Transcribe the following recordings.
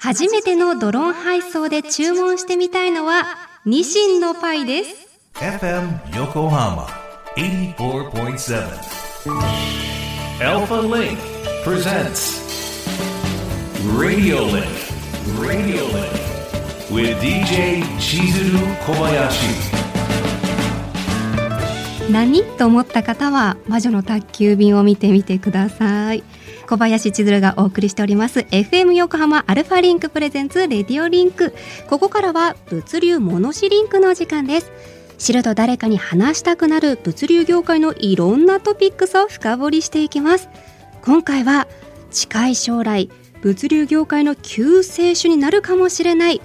初めてのドローン配送で注文してみたいのはニシンのパイです FM Yokohama 84.7 Alpha Link presents Radio Link Radio Link with DJ Chizuru Kobayashi 何と思った方は魔女の宅急便を見てみてください小林千鶴がお送りしております。FM 横浜 ALFALINK presents RADIO LINK。ここからは物流ものしリンクの時間です。知ると誰かに話したくなる物流業界のいろんなトピックスを深掘りしていきます。今回は近い将来物流業界の救世主になるかもしれない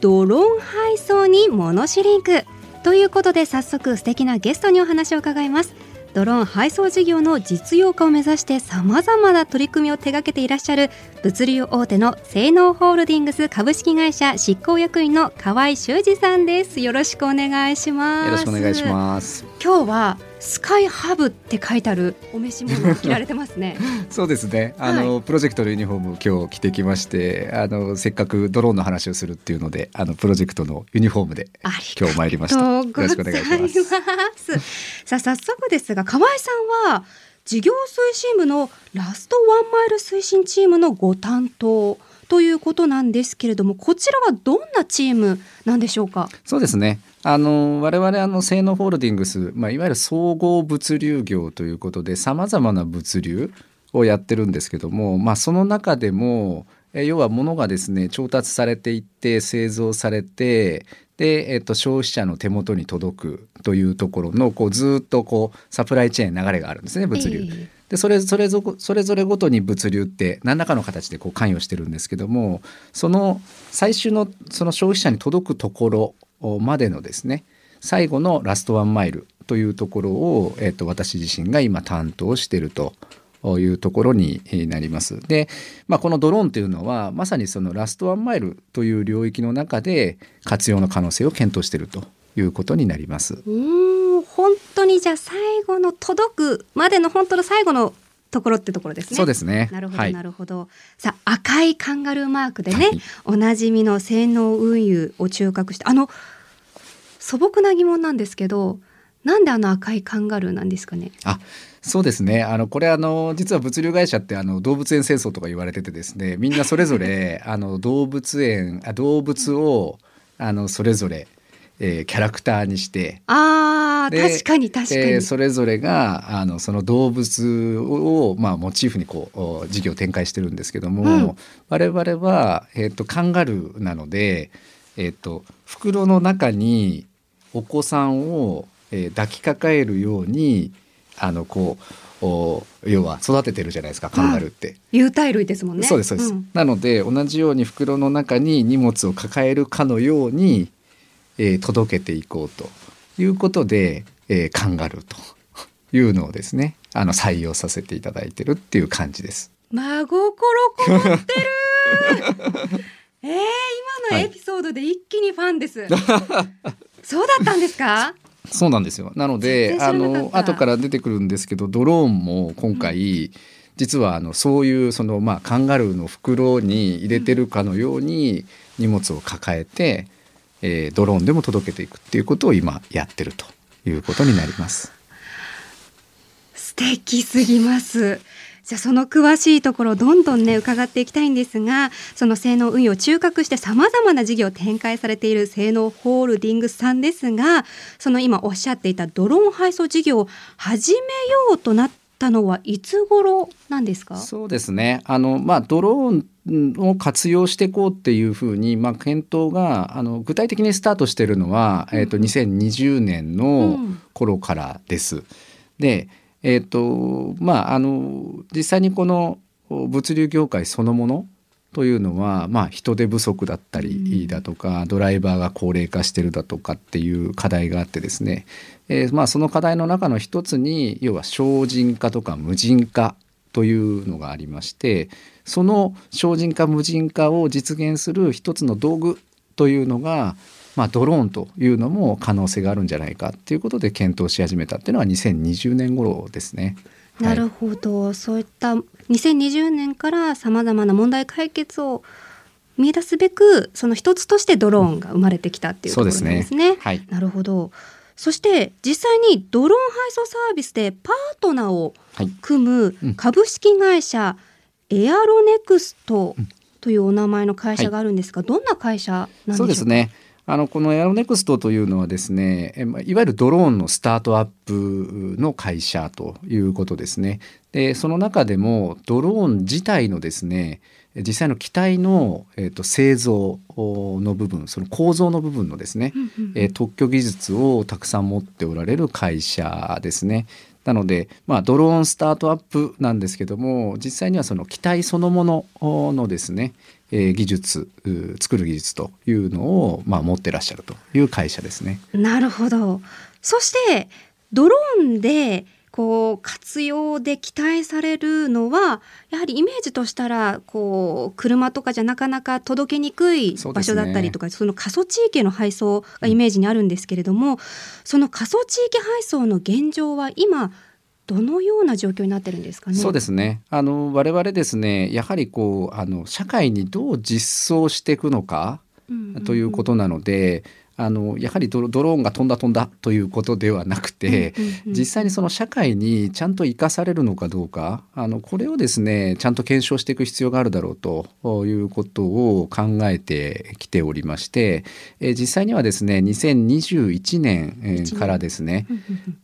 ドローン配送にものしリンク。ということで早速素敵なゲストにお話を伺います。ドローン配送事業の実用化を目指してさまざまな取り組みを手掛けていらっしゃる物流大手の性能ホールディングス株式会社執行役員の河合修二さんです。よろしくお願いします。よろしくお願いします。今日はスカイハブって書いてあるお召し物を着られてますね。そうですね。あの、はい。プロジェクトのユニフォームを今日着てきましてあのせっかくドローンの話をするっていうのであのプロジェクトのユニフォームで今日参りました。よろしくお願いします。さあ早速ですが河合さんは事業推進部のラストワンマイル推進チームのご担当ということなんですけれどもこちらはどんなチームなんでしょうか？そうですね。あの我々あの性能ホールディングス、まあ、いわゆる総合物流業ということでさまざまな物流をやってるんですけども、まあ、その中でもえ要は物がですね調達されていって製造されてで、えっと、消費者の手元に届くというところのこうずっとこうサプライチェーン流れがあるんですね物流。えでそれそれぞそれぞれごとに物流って何らかの形でこう関与してるんですけどもその最終のその消費者に届くところまでのですね最後のラストワンマイルというところを、えっと私自身が今担当していると。いうところになります。で、まあ、このドローンというのはまさにそのラストワンマイルという領域の中で活用の可能性を検討しているということになります。うーん本当にじゃあ最後の届くまでの本当の最後のところってところですね。そうですね。なるほど、はいなるほど。さあ赤いカンガルーマークでね、はいおなじみの性能運輸を中核してあの素朴な疑問なんですけどなんであの赤いカンガルーなんですかね？あそうですね。あのこれあの実は物流会社ってあの動物園戦争とか言われててですねみんなそれぞれ あの動物園あ動物をあのそれぞれ、えーキャラクターにしてあーで確かに確かに、えーそれぞれがあのその動物を、まあ、モチーフにこうお事業を展開してるんですけども、うん。我々は、えー、とカンガルーなので、えー、と袋の中にお子さんを、えー抱きかかえるようにあのこうお要は育ててるじゃないですかカンガルーって。有袋類ですもんね。そうですそうです、ん。なので同じように袋の中に荷物を抱えるかのように、えー届けていこうということで、えーカンガルーというのをですねあの採用させていただいてるっていう感じです。真心こもってる。えー、今のエピソードで一気にファンです、そうだったんですか？そうなんですよなのであの後から出てくるんですけどドローンも今回、実はあのそういうその、まあ、カンガルーの袋に入れてるかのように荷物を抱えて、えードローンでも届けていくっていうことを今やってるということになります。素敵すぎます。じゃあその詳しいところをどんどんね伺っていきたいんですがその性能運用を中核してさまざまな事業を展開されている性能ホールディングスさんですがその今おっしゃっていたドローン配送事業を始めようとなったのはいつ頃なんですか？そうですね。あの、まあ、ドローンを活用していこうっていうふうに、まあ、検討があの具体的にスタートしているのは、えー、と2020年の頃からです。でえーとまあ、あの実際にこの物流業界そのものというのは、まあ、人手不足だったりだとか、ドライバーが高齢化してるだとかっていう課題があってですね、えーまあ、その課題の中の一つに要は省人化とか無人化というのがありましてその省人化無人化を実現する一つの道具というのが、まあ、ドローンというのも可能性があるんじゃないかということで検討し始めたっていうのは2020年頃ですね。なるほど、そういった2020年からさまざまな問題解決を見出すべくその一つとしてドローンが生まれてきたっていうところですね。すねはいなるほど。そして実際にドローン配送サービスでパートナーをはい組むうん株式会社エアロネクストというお名前の会社があるんですが、どんな会社なんでしょうか？そうです。ね。あのこのエアロネクストというのはですね、えまあいわゆるドローンのスタートアップの会社ということですね。で、その中でもドローン自体のですね、実際の機体のえっ、と製造の部分、その構造の部分のですね、えー特許技術をたくさん持っておられる会社ですね。なので、まあ、ドローンスタートアップなんですけども実際にはその機体そのもののですね、えー技術作る技術というのを、まあ、持ってらっしゃるという会社ですね。なるほど。そしてドローンでこう活用で期待されるのはやはりイメージとしたらこう車とかじゃなかなか届けにくい場所だったりとかそ,、の過疎地域への配送がイメージにあるんですけれども、その過疎地域配送の現状は今どのような状況になってるんですかね？そうですねあの我々ですねやはりこうあの社会にどう実装していくのかということなので、あのやはりドローンが飛んだ飛んだということではなくて、実際にその社会にちゃんと生かされるのかどうかあのこれをですねちゃんと検証していく必要があるだろうということを考えてきておりまして、えー実際にはですね2021年からですね、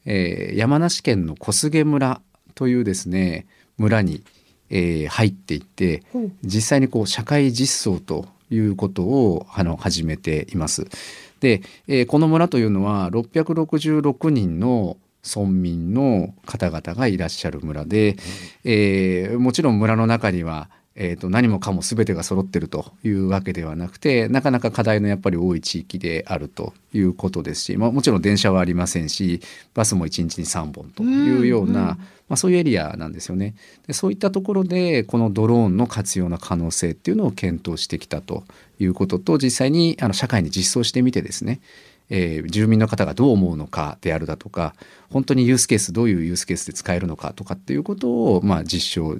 えー山梨県の小菅村というですね村に、えー入っていって実際にこう社会実装ということをあの始めています。で、えーこの村というのは666人の村民の方々がいらっしゃる村で、えーもちろん村の中には、えー、と何もかも全てが揃ってるというわけではなくてなかなか課題のやっぱり多い地域であるということですし、まあ、もちろん電車はありませんしバスも1日に3本というような、うんうんまあ、そういうエリアなんですよね。でそういったところでこのドローンの活用の可能性っていうのを検討してきたということと実際にあの社会に実装してみてですねえー住民の方がどう思うのかであるだとか本当にユースケースどういうユースケースで使えるのかとかっていうことを、まあ、実証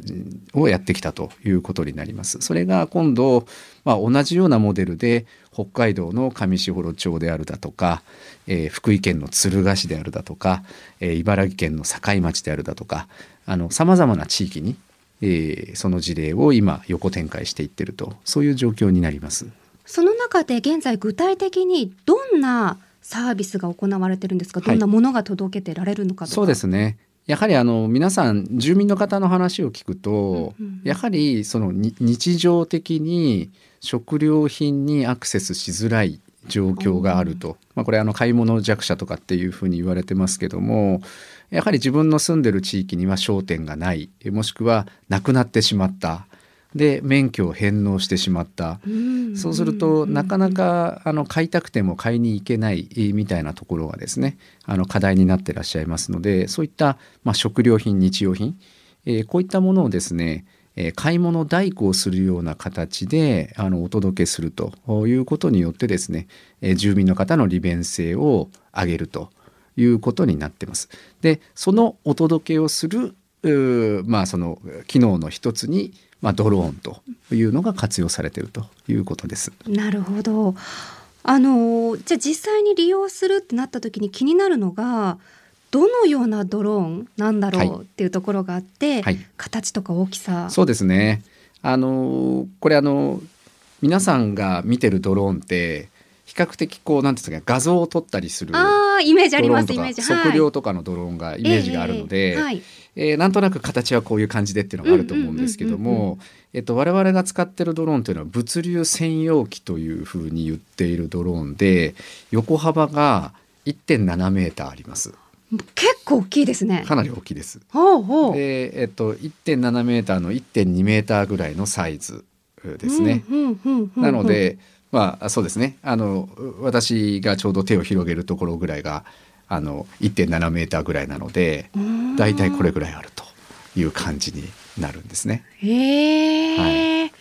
をやってきたということになります。それが今度、まあ、同じようなモデルで北海道の上士幌町であるだとか、えー福井県の敦賀市であるだとか、えー茨城県の境町であるだとかさまざまな地域に、えーその事例を今横展開していってるとそういう状況になります。その中で現在具体的にどんなサービスが行われてるんですか、はい。どんなものが届けてられるのかとか。そうですね。やはりあの皆さん住民の方の話を聞くと、うんうんうん。やはりそのに日常的に食料品にアクセスしづらい状況があると、まあ、これあの買い物弱者とかっていうふうに言われてますけどもやはり自分の住んでる地域には商店がない。もしくはなくなってしまったで免許を返納してしまった。うん。そうするとなかなかあの買いたくても買いに行けないえーみたいなところがですねあの課題になってらっしゃいますのでそういった、まあ、食料品日用品、えーこういったものをですねえー買い物代行するような形であのお届けするということによってですねえー住民の方の利便性を上げるということになってます。でそのお届けをするまあその機能の一つに、まあ、ドローンというのが活用されているということです。なるほど。あのじゃあ実際に利用するってなった時に気になるのがどのようなドローンなんだろはい。うっていうところがあって、はい。形とか大きさ。そうですね。あのこれあの皆さんが見てるドローンって比較的こうなんていうんですか画像を撮ったりするあーイメージありますイメージ。測量とかのドローンがイメージがあるので、ええはいえーなんとなく形はこういう感じでっていうのがあると思うんですけどもえっと我々が使ってるドローンというのは物流専用機というふうに言っているドローンで横幅が1.7メーターあります。結構大きいですねかなり大きいです。ほうほうでえっと1.7メーターの1.2メーターぐらいのサイズですね。なのでまあそうですねあの私がちょうど手を広げるところぐらいがあの1.7メーターぐらいなのでうん。だいたいこれぐらいあるという感じになるんですね。へえ、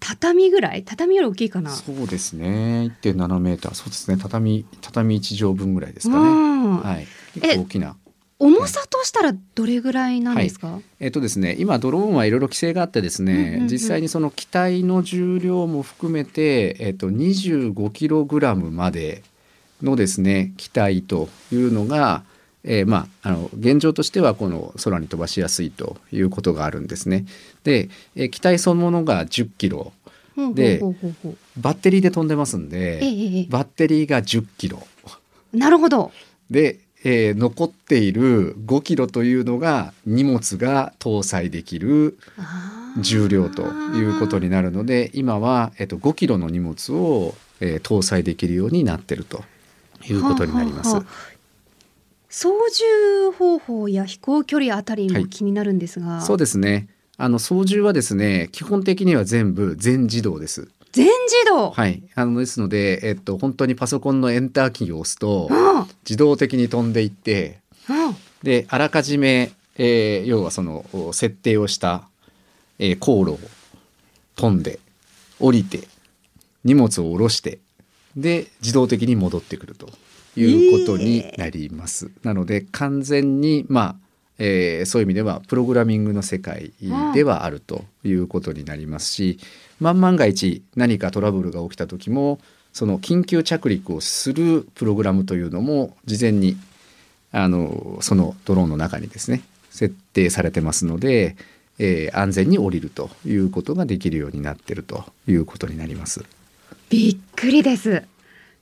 畳ぐらい？畳より大きいかな？そうですね。1.7メーター。そうですね。畳畳1畳分ぐらいですかね。うん。はい、え結構大きな。重さとしたらどれぐらいなんですか、えっとですね、今ドローンはいろいろ規制があってですね、うんうんうん。実際にその機体の重量も含めて、えっと、25キログラムまでのですね機体というのが、えーまあ、あの現状としてはこの空に飛ばしやすいということがあるんですね。で、えー機体そのものが10キロ。でバッテリーで飛んでますんええでええバッテリーが10キロ。なるほど。で、えー残っている5キロというのが荷物が搭載できる重量ということになるので今は、えっと、5キロの荷物を、えー搭載できるようになってるということになります。はあはあ操縦方法や飛行距離あたりはい。も気になるんですが、そうですね。あの操縦はですね基本的には全部全自動です。全自動、はい、あのですので、えっと、本当にパソコンのエンターキーを押すとあ。自動的に飛んでいってであらかじめ、えー要はそのお設定をした、えー航路を飛んで降りて荷物を下ろしてで自動的に戻ってくるということになります。なので完全にまあえーそういう意味ではプログラミングの世界ではあるということになりますし万万が一何かトラブルが起きた時もその緊急着陸をするプログラムというのも事前にあのそのドローンの中にですね設定されてますので、えー安全に降りるということができるようになっているということになります。びっくりです。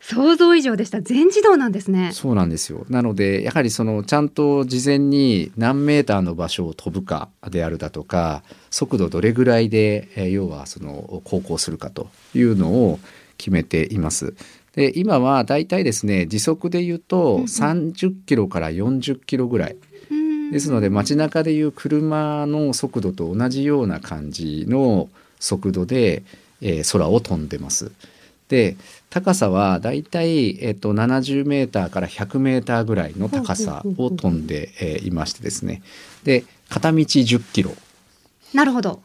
想像以上でした。全自動なんですね。そうなんですよ。なのでやはりそのちゃんと事前に何メーターの場所を飛ぶかであるだとか速度どれぐらいで、えー要はその航行するかというのを決めています。で今はだいたいですね時速で言うと30キロから40キロぐらい。うん。ですので街中でいう車の速度と同じような感じの速度で、えー空を飛んでます。で高さはだいたい、えっと70メーターから100メーターぐらいの高さを飛んで、えーいましてですね。で片道10キロ。なるほど。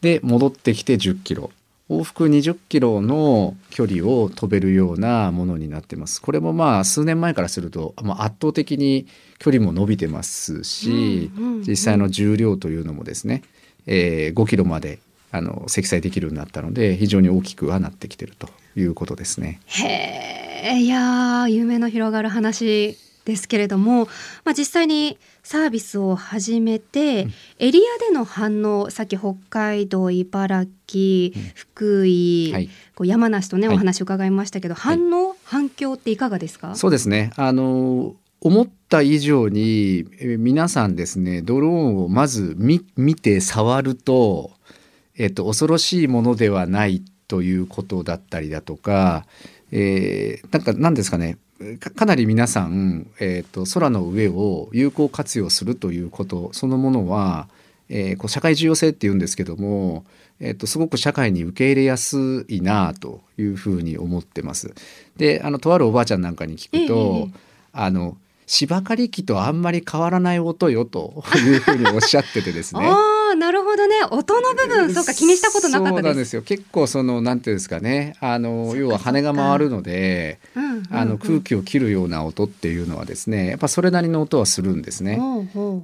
で戻ってきて10キロ。往復20キロの距離を飛べるようなものになってます。これもまあ数年前からすると、まあ、圧倒的に距離も伸びてますし、うんうんうん。実際の重量というのもですね、えー5キロまであの積載できるようになったので非常に大きくはなってきてるということですね。へえいやー夢の広がる話ですけれども、まあ、実際にサービスを始めて、エリアでの反応さっき北海道茨城、福井、はい。こう山梨とね、はい。お話伺いましたけど反応、反響っていかがですか？そうですね。あの思った以上にえー皆さんですねドローンをまず見見て触ると、えっと、恐ろしいものではないということだったりだとか、えーなんか何ですかねかかなり皆さん、えっと空の上を有効活用するということそのものは、えーこう社会重要性っていうんですけども、えっとすごく社会に受け入れやすいなというふうに思ってます。であのとあるおばあちゃんなんかに聞くと、ええあの芝刈り機とあんまり変わらない音よというふうにおっしゃっててですね。音の部分そうか気にしたことなかったで。そうなんですすよ。結構そのなんていうんですかね。あの要は羽が回るのでうんうんうんあの空気を切るような音っていうのはですねやっぱそれなりの音はするんですね。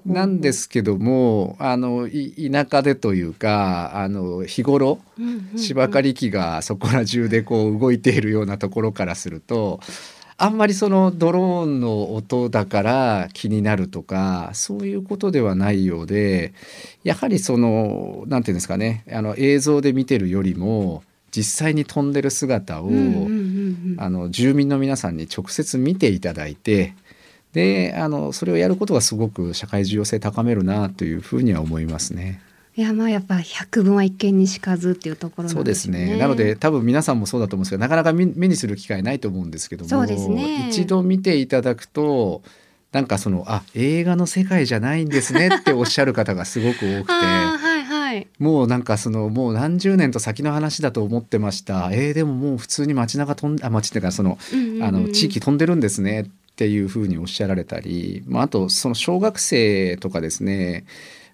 なんですけどもあのい田舎でというかあの日頃うんうんうん。芝刈り機がそこら中でこう動いているようなところからするとあんまりそのドローンの音だから気になるとかそういうことではないようでやはりそのなんていうんですかねあの映像で見てるよりも実際に飛んでる姿を、あの住民の皆さんに直接見ていただいてであのそれをやることがすごく社会重要性高めるなというふうには思いますね。いやまあやっぱ百分は一見にしかずっていうところなそうんでですすねね。なので多分皆さんもそうだと思うんですけどなかなか目目にする機会ないと思うんですけどもそうですね一度見ていただくとなんかそのあ映画の世界じゃないんですねっておっしゃる方がすごく多くて。はいはい。もうなんかそのもう何十年と先の話だと思ってましたえー、でももう普通に街中飛んあ街っていうかそのうんうんうんあの地域飛んでるんですねっていうふうにおっしゃられたり、まあ、あとその小学生とかですね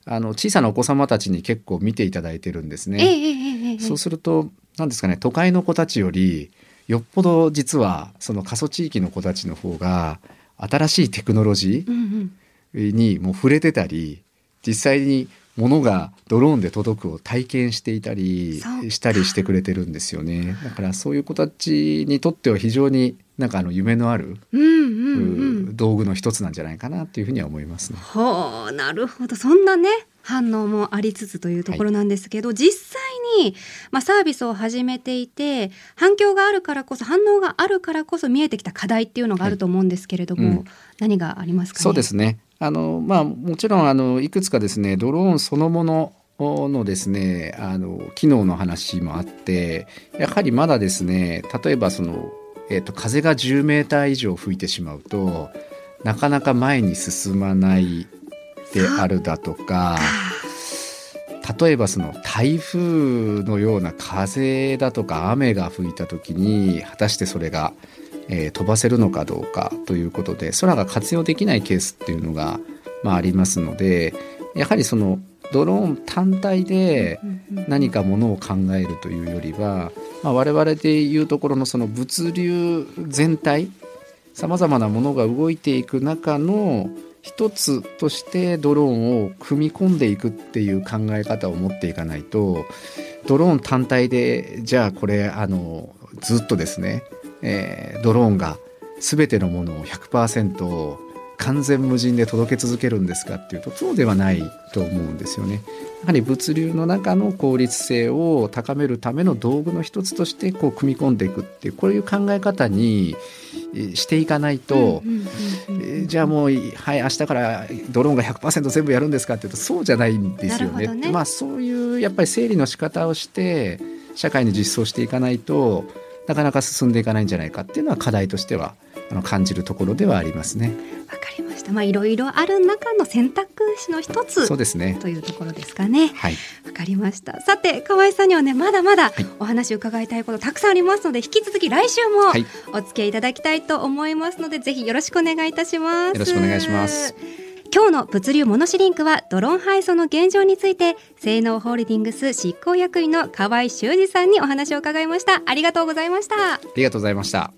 あの小さなお子様たちに結構見ていただいてるんですね。そうすると何ですかね都会の子たちよりよっぽど実はその過疎地域の子たちの方が新しいテクノロジうんうん。にもう触れてたり実際に物がドローンで届くを体験していたりしたりしてくれてるんですよね。だからそういう子たちにとっては非常になんかあの夢のある、うんうんうん、道具の一つなんじゃないかなっていうふうには思いますね。ほうなるほど。そんなね反応もありつつというところなんですけど、はい、実際に、まあ、サービスを始めていて反響があるからこそ反応があるからこそ見えてきた課題っていうのがあると思うんですけれども、はいうん、何がありますか、ね、そうですね。あの、まあ、もちろんあのいくつかですねドローンそのもののですねあの機能の話もあってやはりまだですね例えばその、えーと、風が10メーター以上吹いてしまうとなかなか前に進まないであるだとか例えばその台風のような風だとか雨が吹いた時に果たしてそれがえー、飛ばせるのかどうかということで空が活用できないケースっていうのが、まあ、ありますのでやはりそのドローン単体で何かものを考えるというよりは、まあ、我々でいうところのその物流全体さまざまなものが動いていく中の一つとしてドローンを組み込んでいくっていう考え方を持っていかないとドローン単体でじゃあこれあのずっとですねえー、ドローンが全てのものを100%完全無人で届け続けるんですかっていうとそうではないと思うんですよね。やはり物流の中の効率性を高めるための道具の一つとしてこう組み込んでいくっていうこういう考え方にしていかないと、じゃあもうはい明日からドローンが100%全部やるんですかっていうとそうじゃないんですよね。ねまあそういうやっぱり整理の仕方をして社会に実装していかないとなかなか進んでいかないんじゃないかっていうのは課題としてはあの感じるところではありますね。わかりました。まあいろいろある中の選択肢の一つそうですねというところですかね。はい。わかりました。さて河合さんにはねまだまだお話を伺いたいことたくさんありますので、引き続き来週もお付き合いいただきたいと思いますので、ぜひよろしくお願いいたします。よろしくお願いします。今日の物流モノシリンクはドローン配送の現状について性能ホールディングス執行役員の河合修二さんにお話を伺いましたありがとうございましたありがとうございました